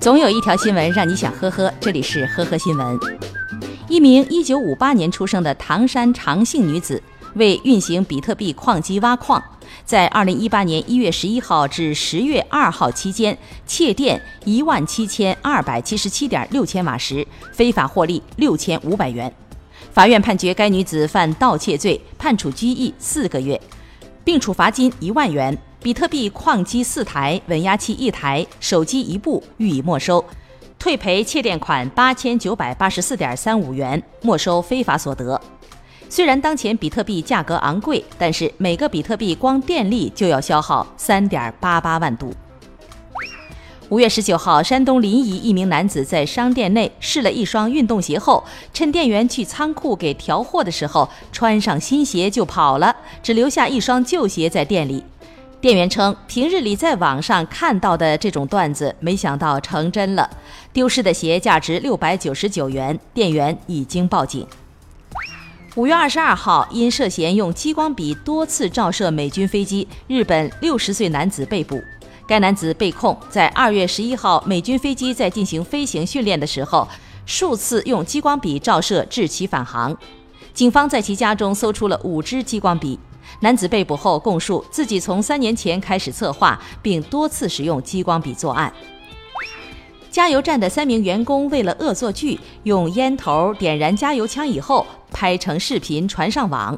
总有一条新闻让你想呵呵，这里是呵呵新闻。一名1958年出生的唐山长姓女子，为运行比特币矿机挖矿，在2018年1月11号至10月2号期间窃电17277.6千瓦时，非法获利6500元。法院判决该女子犯盗窃罪，判处拘役四个月，并处罚金一万元。比特币矿机四台，稳压器一台，手机一部，予以没收，退赔窃电款八千九百八十四点三五元，没收非法所得。虽然当前比特币价格昂贵，但是每个比特币光电力就要消耗三点八八万度。五月十九号，山东临沂一名男子在商店内试了一双运动鞋后，趁店员去仓库给调货的时候，穿上新鞋就跑了，只留下一双旧鞋在店里。店员称，平日里在网上看到的这种段子，没想到成真了。丢失的鞋价值六百九十九元，店员已经报警。五月二十二号，因涉嫌用激光笔多次照射美军飞机，日本六十岁男子被捕。该男子被控在二月十一号美军飞机在进行飞行训练的时候，数次用激光笔照射致其返航。警方在其家中搜出了五支激光笔。男子被捕后供述，自己从三年前开始策划，并多次使用激光笔作案。加油站的三名员工为了恶作剧，用烟头点燃加油枪以后拍成视频传上网。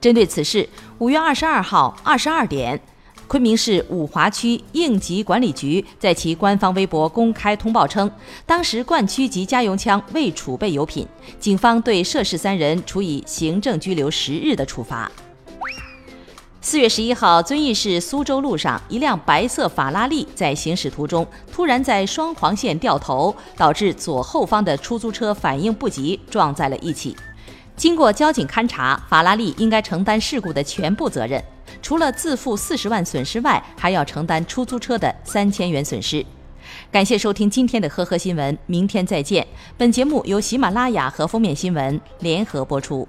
针对此事，五月二十二号二十二点。昆明市五华区应急管理局在其官方微博公开通报称，当时灌区及加油枪未储备油品，警方对涉事三人处以行政拘留十日的处罚。四月十一号，遵义市苏州路上，一辆白色法拉利在行驶途中突然在双黄线掉头，导致左后方的出租车反应不及，撞在了一起。经过交警勘查，法拉利应该承担事故的全部责任。除了自负四十万损失外，还要承担出租车的三千元损失。感谢收听今天的呵呵新闻，明天再见。本节目由喜马拉雅和封面新闻联合播出。